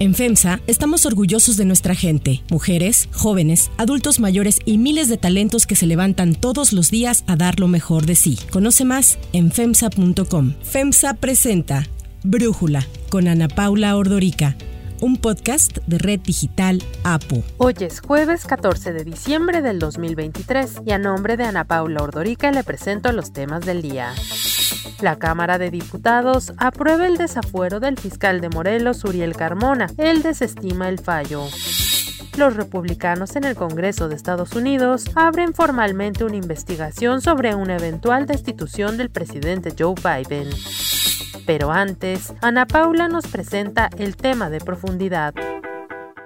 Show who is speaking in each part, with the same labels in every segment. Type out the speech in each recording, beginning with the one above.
Speaker 1: En FEMSA estamos orgullosos de nuestra gente, mujeres, jóvenes, adultos mayores y miles de talentos que se levantan todos los días a dar lo mejor de sí. Conoce más en FEMSA.com. FEMSA presenta Brújula con Ana Paula Ordorica un podcast de Red Digital APO.
Speaker 2: Hoy es jueves 14 de diciembre del 2023 y a nombre de Ana Paula Ordorica le presento los temas del día. La Cámara de Diputados aprueba el desafuero del fiscal de Morelos, Uriel Carmona. Él desestima el fallo. Los republicanos en el Congreso de Estados Unidos abren formalmente una investigación sobre una eventual destitución del presidente Joe Biden. Pero antes, Ana Paula nos presenta el tema de profundidad.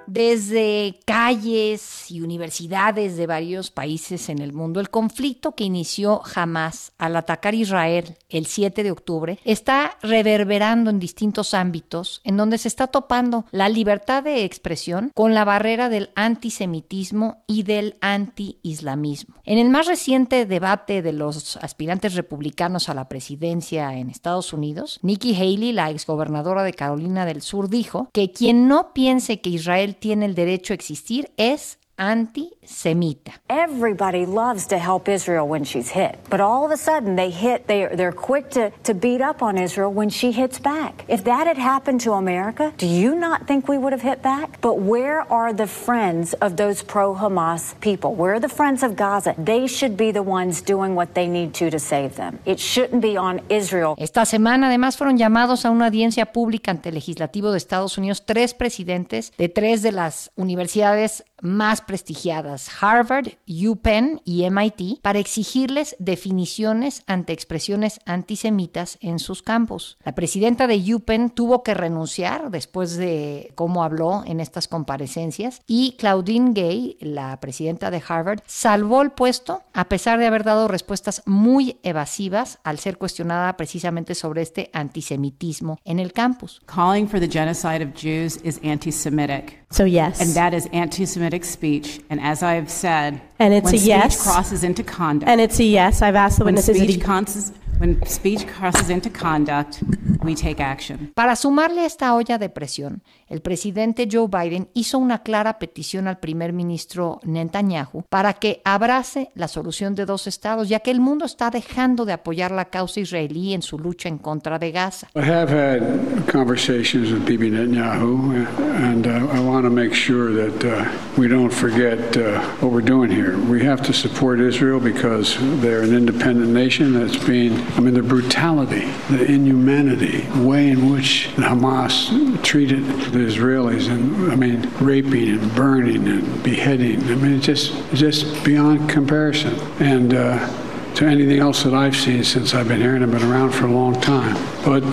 Speaker 3: Desde calles y universidades de varios países en el mundo, el conflicto que inició Hamas al atacar Israel el 7 de octubre está reverberando en distintos ámbitos en donde se está topando la libertad de expresión con la barrera del antisemitismo y del anti-islamismo. En el más reciente debate de los aspirantes republicanos a la presidencia en Estados Unidos, Nikki Haley, la exgobernadora de Carolina del Sur, dijo que quien no piense que Israel tiene el derecho a existir es antisemita.
Speaker 4: Everybody loves to help Israel when she's hit, but all of a sudden they hit, they, they're quick to, to beat up on Israel when she hits back. If that had happened to America, do you not think we would have hit back? But where are the friends of those pro Hamas people? Where are the friends of Gaza? They should be the ones doing what they need to to save them. It shouldn't be on Israel.
Speaker 3: Esta semana además fueron llamados a una audiencia pública ante el legislativo de Estados Unidos tres presidentes de tres de las universidades más prestigiadas, Harvard, UPenn y MIT, para exigirles definiciones ante expresiones antisemitas en sus campos. La presidenta de UPenn tuvo que renunciar después de cómo habló en estas comparecencias y Claudine Gay, la presidenta de Harvard, salvó el puesto a pesar de haber dado respuestas muy evasivas al ser cuestionada precisamente sobre este antisemitismo en el campus.
Speaker 5: Calling for the genocide of Jews is anti-Semitic.
Speaker 6: So yes.
Speaker 5: And that is anti-Semitic speech. And as I have said,
Speaker 6: and it's
Speaker 5: when
Speaker 6: a
Speaker 5: speech
Speaker 6: yes.
Speaker 5: crosses into conduct.
Speaker 6: And it's a yes. I've asked the witnesses.
Speaker 5: when speech crosses into conduct, we take action.
Speaker 3: Para sumarle a esta olla de presión, el presidente Joe Biden hizo una clara petición al primer ministro Netanyahu para que abrace la solución de dos estados, ya que el mundo está dejando de apoyar la causa israelí en su lucha en contra de Gaza.
Speaker 7: I have had conversations with Bibi Netanyahu, and uh, I want to make sure that uh, we don't forget uh, what we're doing here. We have to support Israel because they're an independent nation that's being, I mean, the brutality, the inhumanity, way in which Hamas treated the Israelis, and I mean, raping and burning and beheading. I mean, it's just, just beyond comparison. And uh, to anything else that I've seen since I've been here, and I've been around for a long time. But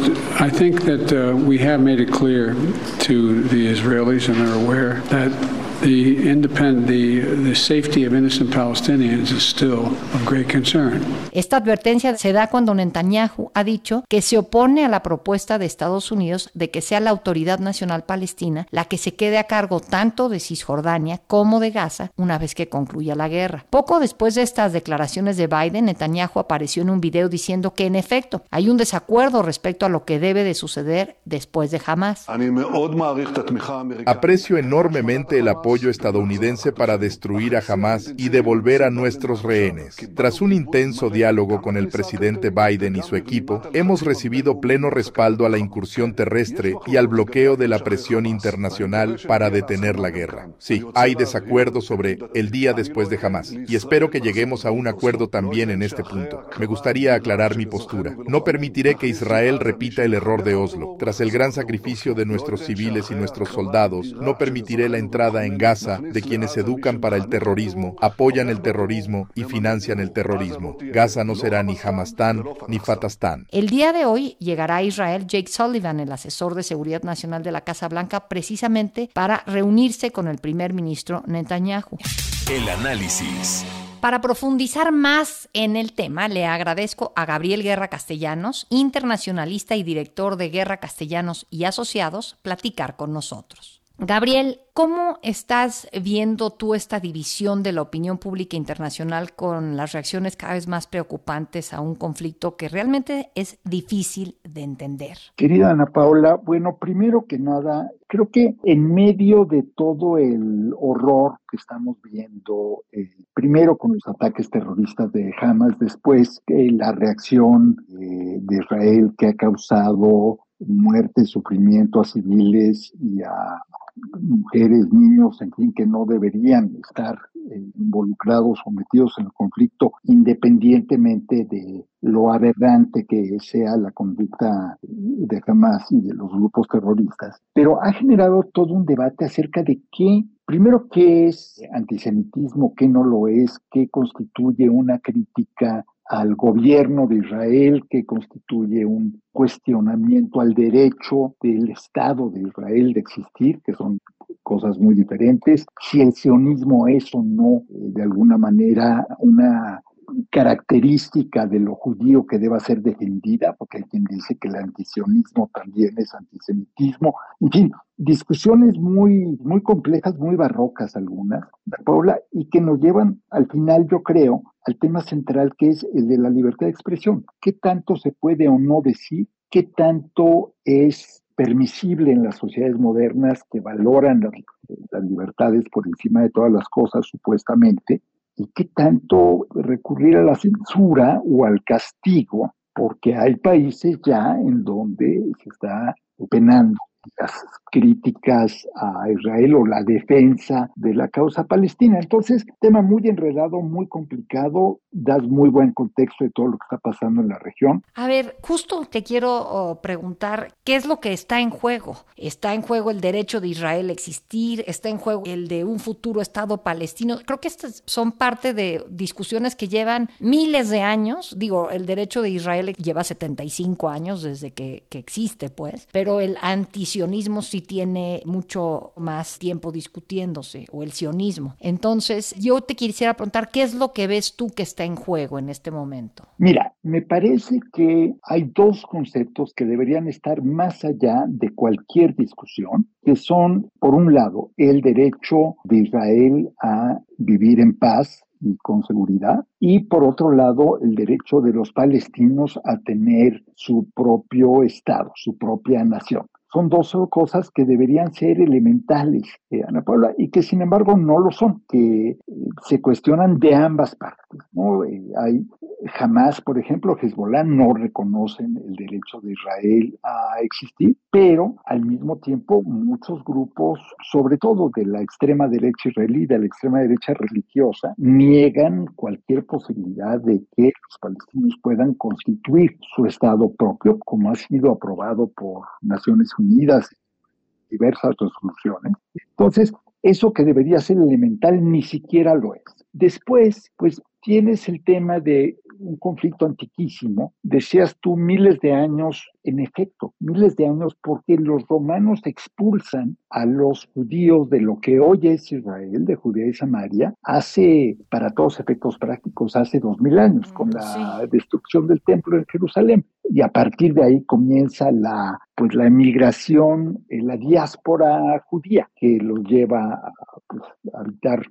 Speaker 7: I think that uh, we have made it clear to the Israelis, and they're aware that the independent, the, the safety of innocent Palestinians is still of great concern.
Speaker 3: Esta advertencia se da cuando Netanyahu ha dicho que se opone a la propuesta de Estados Unidos de que sea la Autoridad Nacional Palestina la que se quede a cargo tanto de Cisjordania como de Gaza una vez que concluya la guerra. Poco después de estas declaraciones de Biden, Netanyahu apareció en un video diciendo que en efecto hay un desacuerdo respecto a lo que debe de suceder después de Hamas.
Speaker 8: Aprecio enormemente el apoyo estadounidense para destruir a Hamas y devolver a nuestros rehenes. Tras un intenso diálogo con el presidente Biden y su equipo, hemos recibido pleno respaldo a la incursión terrestre y al bloqueo de la presión internacional para detener la guerra. Sí, hay desacuerdo sobre el día después de Hamas y espero que lleguemos a un acuerdo también en este punto. Me gustaría aclarar mi postura. No permitiré que Israel repita el error de Oslo. Tras el gran sacrificio de nuestros civiles y nuestros soldados, no permitiré la entrada en Gaza de quienes educan para el terrorismo, apoyan el terrorismo y financian el terrorismo. Gaza no será ni Hamastán ni Fatastán.
Speaker 3: El día de hoy llegará a Israel Jake Sullivan, el asesor de seguridad nacional de la Casa Blanca, precisamente para reunirse con el primer ministro Netanyahu.
Speaker 9: El análisis.
Speaker 3: Para profundizar más en el tema, le agradezco a Gabriel Guerra Castellanos, internacionalista y director de Guerra Castellanos y Asociados, platicar con nosotros. Gabriel, ¿cómo estás viendo tú esta división de la opinión pública internacional con las reacciones cada vez más preocupantes a un conflicto que realmente es difícil de entender?
Speaker 6: Querida Ana Paula, bueno, primero que nada, creo que en medio de todo el horror que estamos viendo, eh, primero con los ataques terroristas de Hamas, después eh, la reacción eh, de Israel que ha causado muerte, sufrimiento a civiles y a mujeres, niños, en fin, que no deberían estar eh, involucrados o metidos en el conflicto, independientemente de lo aberrante que sea la conducta de Hamas y de los grupos terroristas. Pero ha generado todo un debate acerca de qué, primero, qué es antisemitismo, qué no lo es, qué constituye una crítica al gobierno de Israel, que constituye un cuestionamiento al derecho del Estado de Israel de existir, que son cosas muy diferentes, si el sionismo es o no eh, de alguna manera una característica de lo judío que deba ser defendida, porque hay quien dice que el antisionismo también es antisemitismo. En fin, discusiones muy, muy complejas, muy barrocas algunas, Paula, y que nos llevan al final, yo creo, al tema central que es el de la libertad de expresión. ¿Qué tanto se puede o no decir? ¿Qué tanto es permisible en las sociedades modernas que valoran las, las libertades por encima de todas las cosas, supuestamente? Y qué tanto recurrir a la censura o al castigo, porque hay países ya en donde se está penando las críticas a Israel o la defensa de la causa palestina. Entonces, tema muy enredado, muy complicado, das muy buen contexto de todo lo que está pasando en la región.
Speaker 3: A ver, justo te quiero oh, preguntar, ¿qué es lo que está en juego? ¿Está en juego el derecho de Israel a existir? ¿Está en juego el de un futuro Estado palestino? Creo que estas son parte de discusiones que llevan miles de años. Digo, el derecho de Israel lleva 75 años desde que, que existe, pues, pero el anti sionismo sí tiene mucho más tiempo discutiéndose, o el sionismo. Entonces, yo te quisiera preguntar, ¿qué es lo que ves tú que está en juego en este momento?
Speaker 6: Mira, me parece que hay dos conceptos que deberían estar más allá de cualquier discusión, que son, por un lado, el derecho de Israel a vivir en paz y con seguridad, y por otro lado el derecho de los palestinos a tener su propio Estado, su propia nación son dos cosas que deberían ser elementales, eh, Ana Paula, y que sin embargo no lo son, que eh, se cuestionan de ambas partes. ¿no? Eh, hay jamás, por ejemplo, Hezbollah no reconocen el derecho de Israel a existir, pero al mismo tiempo muchos grupos, sobre todo de la extrema derecha israelí, de la extrema derecha religiosa, niegan cualquier posibilidad de que los palestinos puedan constituir su Estado propio, como ha sido aprobado por Naciones Unidas diversas resoluciones. Entonces, eso que debería ser elemental ni siquiera lo es. Después, pues tienes el tema de un conflicto antiquísimo, decías tú miles de años, en efecto, miles de años porque los romanos expulsan a los judíos de lo que hoy es Israel, de Judea y Samaria, hace, para todos efectos prácticos, hace dos mil años, con la destrucción del templo en Jerusalén. Y a partir de ahí comienza la, pues, la emigración, eh, la diáspora judía, que los lleva a, pues, a habitar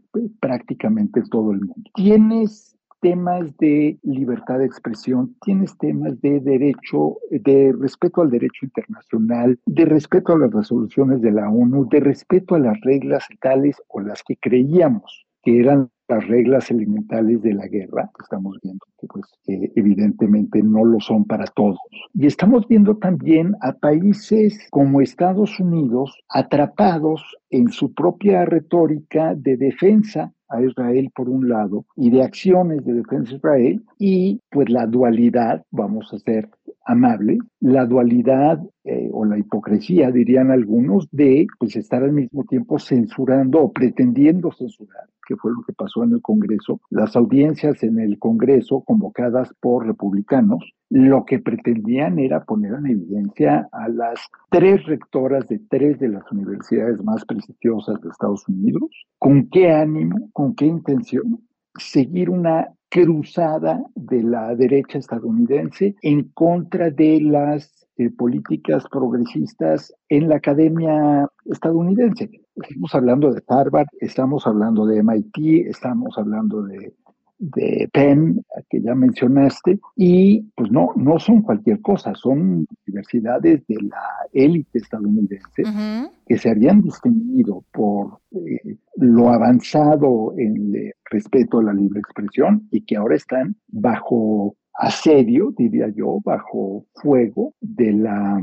Speaker 6: prácticamente todo el mundo. Tienes temas de libertad de expresión, tienes temas de derecho, de respeto al derecho internacional, de respeto a las resoluciones de la ONU, de respeto a las reglas tales o las que creíamos que eran las reglas elementales de la guerra, que estamos viendo que pues evidentemente no lo son para todos. Y estamos viendo también a países como Estados Unidos atrapados en su propia retórica de defensa a Israel por un lado y de acciones de defensa de Israel y pues la dualidad, vamos a ser amables, la dualidad eh, o la hipocresía, dirían algunos, de pues estar al mismo tiempo censurando o pretendiendo censurar que fue lo que pasó en el Congreso, las audiencias en el Congreso convocadas por republicanos, lo que pretendían era poner en evidencia a las tres rectoras de tres de las universidades más prestigiosas de Estados Unidos. ¿Con qué ánimo, con qué intención? Seguir una cruzada de la derecha estadounidense en contra de las eh, políticas progresistas en la academia estadounidense. Estamos hablando de Harvard, estamos hablando de MIT, estamos hablando de de Penn, que ya mencionaste, y pues no, no son cualquier cosa, son universidades de la élite estadounidense que se habían distinguido por eh, lo avanzado en el respeto a la libre expresión y que ahora están bajo asedio, diría yo, bajo fuego de la,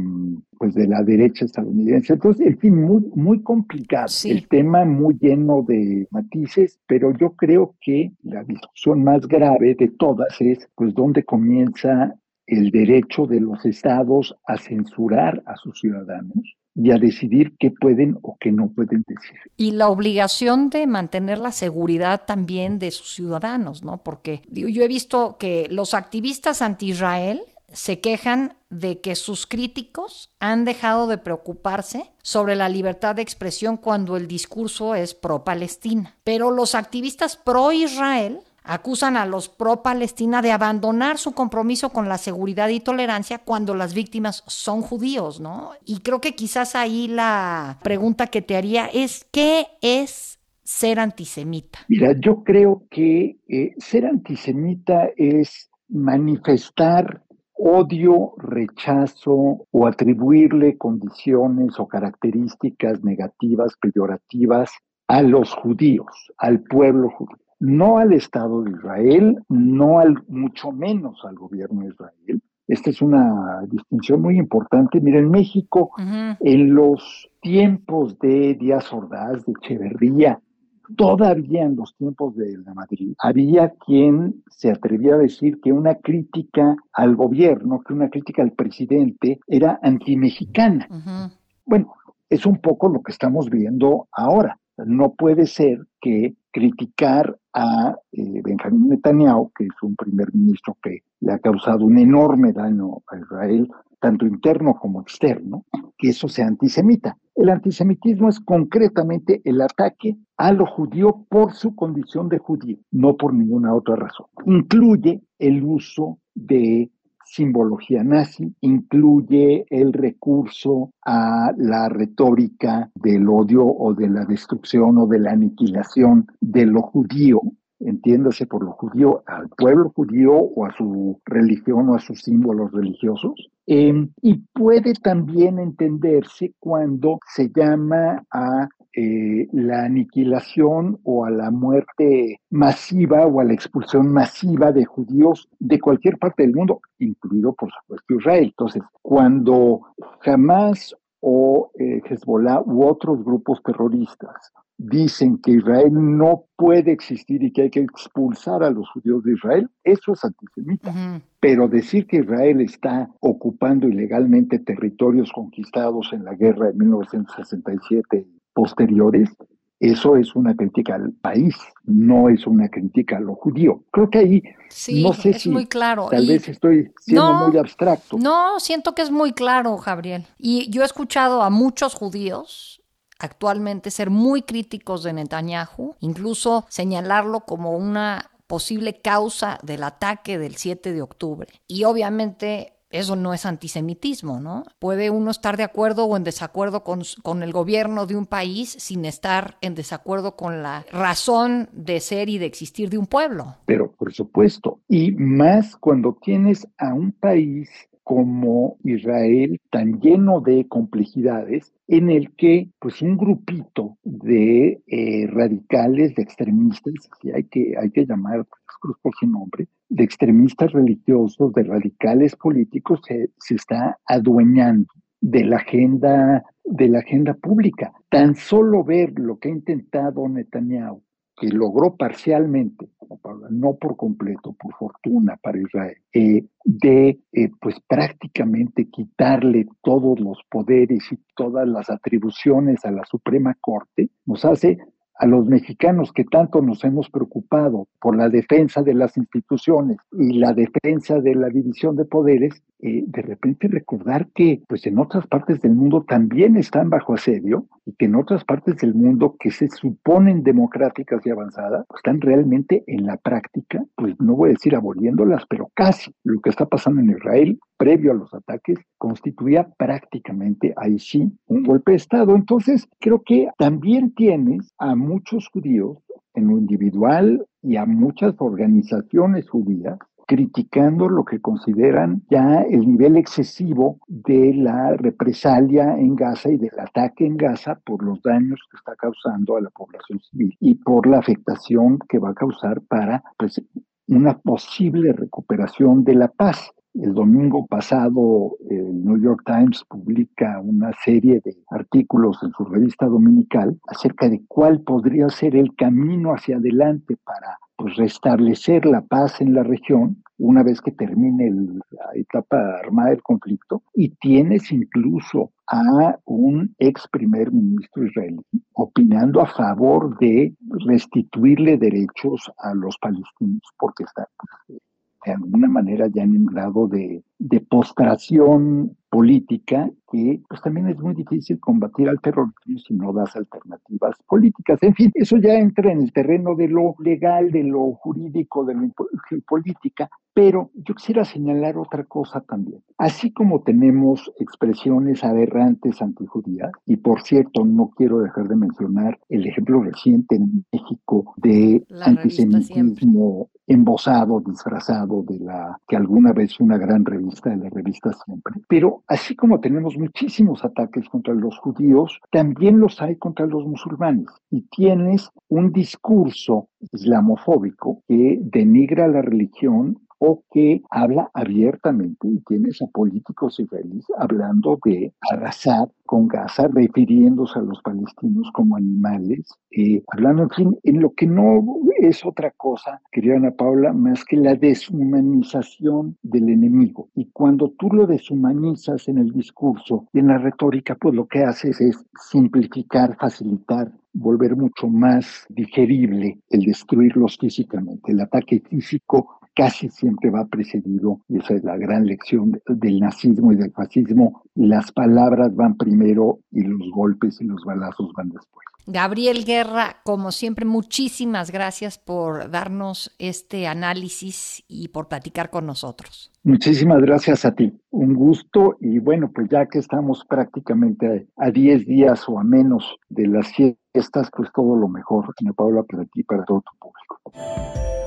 Speaker 6: pues de la derecha estadounidense. Entonces, en fin, muy, muy complicado. El tema muy lleno de matices, pero yo creo que la discusión más grave de todas es, pues, dónde comienza el derecho de los estados a censurar a sus ciudadanos y a decidir qué pueden o qué no pueden decir.
Speaker 3: Y la obligación de mantener la seguridad también de sus ciudadanos, ¿no? Porque yo he visto que los activistas anti-Israel se quejan de que sus críticos han dejado de preocuparse sobre la libertad de expresión cuando el discurso es pro-Palestina. Pero los activistas pro-Israel acusan a los pro-Palestina de abandonar su compromiso con la seguridad y tolerancia cuando las víctimas son judíos, ¿no? Y creo que quizás ahí la pregunta que te haría es, ¿qué es ser antisemita?
Speaker 6: Mira, yo creo que eh, ser antisemita es manifestar odio, rechazo o atribuirle condiciones o características negativas, peyorativas a los judíos, al pueblo judío no al Estado de Israel, no al, mucho menos al gobierno de Israel. Esta es una distinción muy importante. Mira, en México, en los tiempos de Díaz Ordaz, de Echeverría, todavía en los tiempos de la Madrid, había quien se atrevía a decir que una crítica al gobierno, que una crítica al presidente era antimexicana. Bueno, es un poco lo que estamos viendo ahora. No puede ser que criticar a eh, Benjamín Netanyahu, que es un primer ministro que le ha causado un enorme daño a Israel, tanto interno como externo, que eso sea antisemita. El antisemitismo es concretamente el ataque a lo judío por su condición de judío, no por ninguna otra razón. Incluye el uso de simbología nazi incluye el recurso a la retórica del odio o de la destrucción o de la aniquilación de lo judío, entiéndase por lo judío al pueblo judío o a su religión o a sus símbolos religiosos. Em, y puede también entenderse cuando se llama a eh, la aniquilación o a la muerte masiva o a la expulsión masiva de judíos de cualquier parte del mundo, incluido por supuesto Israel. Entonces, cuando jamás o eh, Hezbollah u otros grupos terroristas dicen que Israel no puede existir y que hay que expulsar a los judíos de Israel, eso es antisemita. Pero decir que Israel está ocupando ilegalmente territorios conquistados en la guerra de 1967 posteriores, eso es una crítica al país, no es una crítica a lo judío. Creo que ahí no sé
Speaker 3: es
Speaker 6: si
Speaker 3: muy claro.
Speaker 6: tal vez estoy siendo muy abstracto.
Speaker 3: No, siento que es muy claro, Gabriel. Y yo he escuchado a muchos judíos actualmente ser muy críticos de Netanyahu, incluso señalarlo como una posible causa del ataque del 7 de octubre. Y obviamente eso no es antisemitismo, ¿no? Puede uno estar de acuerdo o en desacuerdo con, con, el gobierno de un país sin estar en desacuerdo con la razón de ser y de existir de un pueblo.
Speaker 6: Pero por supuesto, y más cuando tienes a un país como Israel tan lleno de complejidades en el que pues un grupito de eh, radicales, de extremistas, si hay que, hay que llamar por su nombre, de extremistas religiosos, de radicales políticos, se, se está adueñando de la agenda de la agenda pública. Tan solo ver lo que ha intentado Netanyahu que logró parcialmente, no por completo, por fortuna para Israel, eh, de eh, pues prácticamente quitarle todos los poderes y todas las atribuciones a la Suprema Corte, nos hace a los mexicanos que tanto nos hemos preocupado por la defensa de las instituciones y la defensa de la división de poderes, eh, de repente recordar que pues en otras partes del mundo también están bajo asedio y que en otras partes del mundo que se suponen democráticas y avanzadas, pues, están realmente en la práctica, pues no voy a decir aboliéndolas, pero casi lo que está pasando en Israel previo a los ataques constituía prácticamente ahí sí un golpe de Estado. Entonces, creo que también tienes a muchos judíos en lo individual y a muchas organizaciones judías criticando lo que consideran ya el nivel excesivo de la represalia en Gaza y del ataque en Gaza por los daños que está causando a la población civil y por la afectación que va a causar para pues, una posible recuperación de la paz. El domingo pasado el New York Times publica una serie de artículos en su revista dominical acerca de cuál podría ser el camino hacia adelante para pues, restablecer la paz en la región una vez que termine la etapa armada del conflicto y tienes incluso a un ex primer ministro israelí opinando a favor de restituirle derechos a los palestinos porque está pues, de alguna manera ya en un grado de, de postración política que pues también es muy difícil combatir al terrorismo si no das alternativas políticas. En fin, eso ya entra en el terreno de lo legal, de lo jurídico, de lo política, pero yo quisiera señalar otra cosa también. Así como tenemos expresiones aberrantes antijudías, y por cierto, no quiero dejar de mencionar el ejemplo reciente en México de antisemitismo embosado, disfrazado de la que alguna vez una gran revista de la revista Siempre. Pero así como tenemos muchísimos ataques contra los judíos, también los hay contra los musulmanes. Y tienes un discurso islamofóbico que denigra la religión o que habla abiertamente y tienes a políticos israelíes hablando de arrasar con Gaza, refiriéndose a los palestinos como animales, eh, hablando, en fin, en lo que no es otra cosa, querida Ana Paula, más que la deshumanización del enemigo. Y cuando tú lo deshumanizas en el discurso y en la retórica, pues lo que haces es simplificar, facilitar volver mucho más digerible el destruirlos físicamente. El ataque físico casi siempre va precedido, y esa es la gran lección del nazismo y del fascismo, las palabras van primero y los golpes y los balazos van después.
Speaker 3: Gabriel Guerra, como siempre, muchísimas gracias por darnos este análisis y por platicar con nosotros.
Speaker 6: Muchísimas gracias a ti. Un gusto y bueno, pues ya que estamos prácticamente a 10 días o a menos de las fiestas, pues todo lo mejor, Ana Paula, para ti y para todo tu público.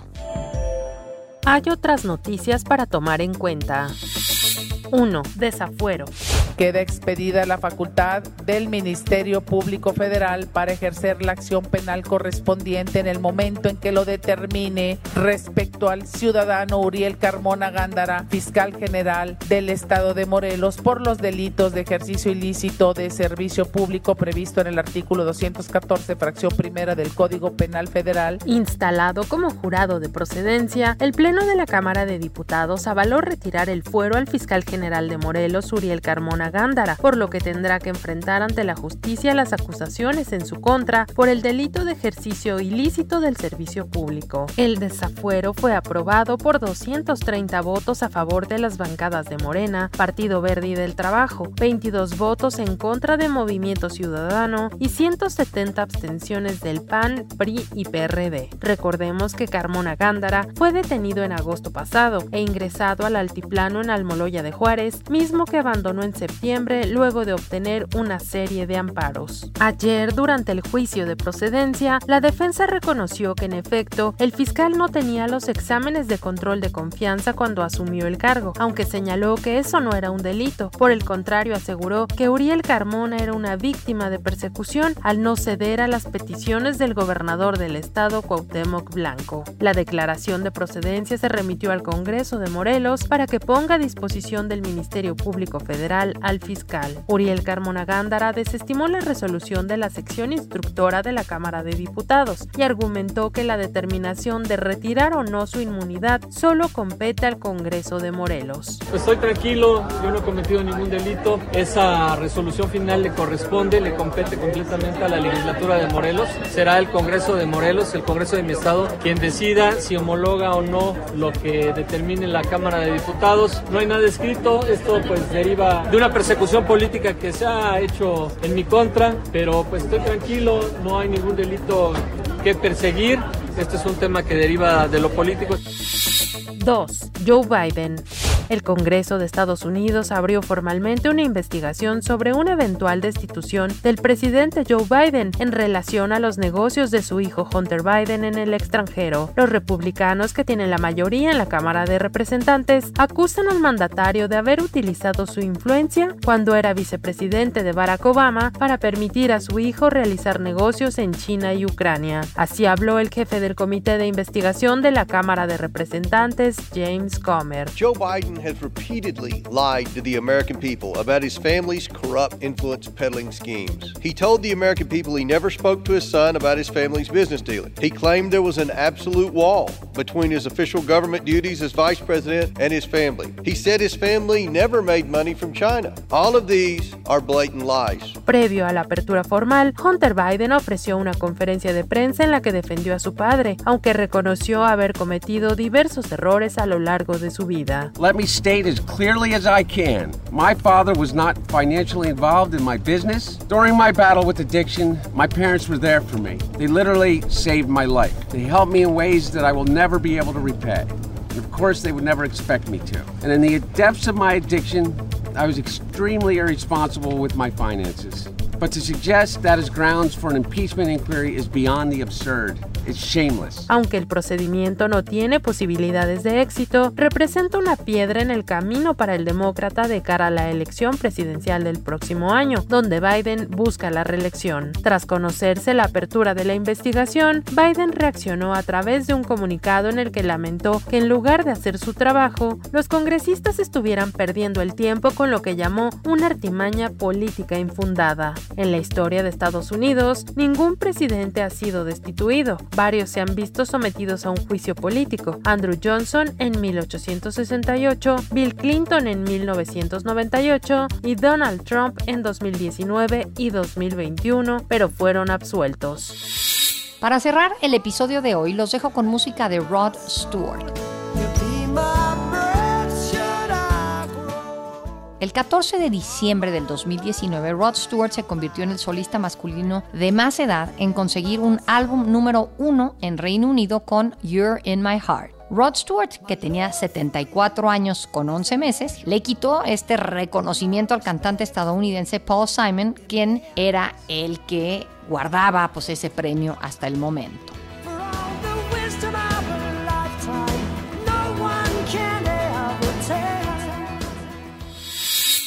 Speaker 2: Hay otras noticias para tomar en cuenta. 1. Desafuero.
Speaker 10: Queda expedida la facultad del Ministerio Público Federal para ejercer la acción penal correspondiente en el momento en que lo determine respecto al ciudadano Uriel Carmona Gándara, fiscal general del Estado de Morelos, por los delitos de ejercicio ilícito de servicio público previsto en el artículo 214, fracción primera del Código Penal Federal.
Speaker 2: Instalado como jurado de procedencia, el Pleno de la Cámara de Diputados avaló retirar el fuero al fiscal general de Morelos, Uriel Carmona Gándara, por lo que tendrá que enfrentar ante la justicia las acusaciones en su contra por el delito de ejercicio ilícito del servicio público. El desafuero fue aprobado por 230 votos a favor de las bancadas de Morena, Partido Verde y del Trabajo, 22 votos en contra de Movimiento Ciudadano y 170 abstenciones del PAN, PRI y PRD. Recordemos que Carmona Gándara fue detenido en agosto pasado e ingresado al altiplano en Almoloya de Juárez mismo que abandonó en septiembre luego de obtener una serie de amparos. Ayer, durante el juicio de procedencia, la defensa reconoció que en efecto el fiscal no tenía los exámenes de control de confianza cuando asumió el cargo, aunque señaló que eso no era un delito. Por el contrario, aseguró que Uriel Carmona era una víctima de persecución al no ceder a las peticiones del gobernador del estado Cuauhtémoc Blanco. La declaración de procedencia se remitió al Congreso de Morelos para que ponga a disposición del Ministerio Público Federal al fiscal. Uriel Carmona Gándara desestimó la resolución de la sección instructora de la Cámara de Diputados y argumentó que la determinación de retirar o no su inmunidad solo compete al Congreso de Morelos.
Speaker 11: Pues estoy tranquilo, yo no he cometido ningún delito, esa resolución final le corresponde, le compete completamente a la legislatura de Morelos, será el Congreso de Morelos, el Congreso de mi estado, quien decida si homologa o no lo que determine la Cámara de Diputados. No hay nada escrito, esto pues deriva de una persecución política que se ha hecho en mi contra, pero pues estoy tranquilo, no hay ningún delito que perseguir. Este es un tema que deriva de lo político.
Speaker 2: 2. Joe Biden. El Congreso de Estados Unidos abrió formalmente una investigación sobre una eventual destitución del presidente Joe Biden en relación a los negocios de su hijo Hunter Biden en el extranjero. Los republicanos, que tienen la mayoría en la Cámara de Representantes, acusan al mandatario de haber utilizado su influencia cuando era vicepresidente de Barack Obama para permitir a su hijo realizar negocios en China y Ucrania. Así habló el jefe del Comité de Investigación de la Cámara de Representantes, James Comer.
Speaker 12: Has repeatedly lied to the American people about his family's corrupt influence peddling schemes. He told the American people he never spoke to his son about his family's business dealing. He claimed there was an absolute wall between his official government duties as vice president and his family. He said his family never made money from China. All of these are blatant lies.
Speaker 2: Previo a la apertura formal, Hunter Biden ofreció una conferencia de prensa en la que defendió a su padre, aunque reconoció haber cometido diversos errores a lo largo de su vida.
Speaker 13: Let me state as clearly as I can my father was not financially involved in my business. During my battle with addiction, my parents were there for me. They literally saved my life. They helped me in ways that I will never be able to repay. And of course, they would never expect me to. And in the depths of my addiction, I was extremely irresponsible with my finances. But to suggest that is grounds for an impeachment inquiry is beyond the absurd.
Speaker 2: Aunque el procedimiento no tiene posibilidades de éxito, representa una piedra en el camino para el demócrata de cara a la elección presidencial del próximo año, donde Biden busca la reelección. Tras conocerse la apertura de la investigación, Biden reaccionó a través de un comunicado en el que lamentó que en lugar de hacer su trabajo, los congresistas estuvieran perdiendo el tiempo con lo que llamó una artimaña política infundada. En la historia de Estados Unidos, ningún presidente ha sido destituido. Varios se han visto sometidos a un juicio político. Andrew Johnson en 1868, Bill Clinton en 1998 y Donald Trump en 2019 y 2021, pero fueron absueltos.
Speaker 3: Para cerrar el episodio de hoy, los dejo con música de Rod Stewart. El 14 de diciembre del 2019, Rod Stewart se convirtió en el solista masculino de más edad en conseguir un álbum número uno en Reino Unido con You're in My Heart. Rod Stewart, que tenía 74 años con 11 meses, le quitó este reconocimiento al cantante estadounidense Paul Simon, quien era el que guardaba pues, ese premio hasta el momento.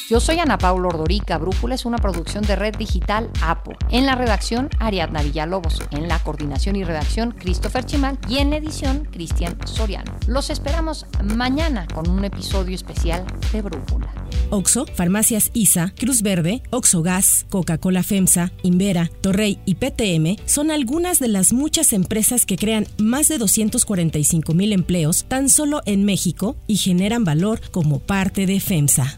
Speaker 3: Yo soy Ana Paula Ordorica. Brújula es una producción de Red Digital APO. En la redacción, Ariadna Villalobos. En la coordinación y redacción, Christopher Chimal. Y en edición, Cristian Soriano. Los esperamos mañana con un episodio especial de Brújula.
Speaker 1: Oxo, Farmacias ISA, Cruz Verde, Oxo Gas, Coca-Cola FEMSA, Invera, Torrey y PTM son algunas de las muchas empresas que crean más de 245 mil empleos tan solo en México y generan valor como parte de FEMSA.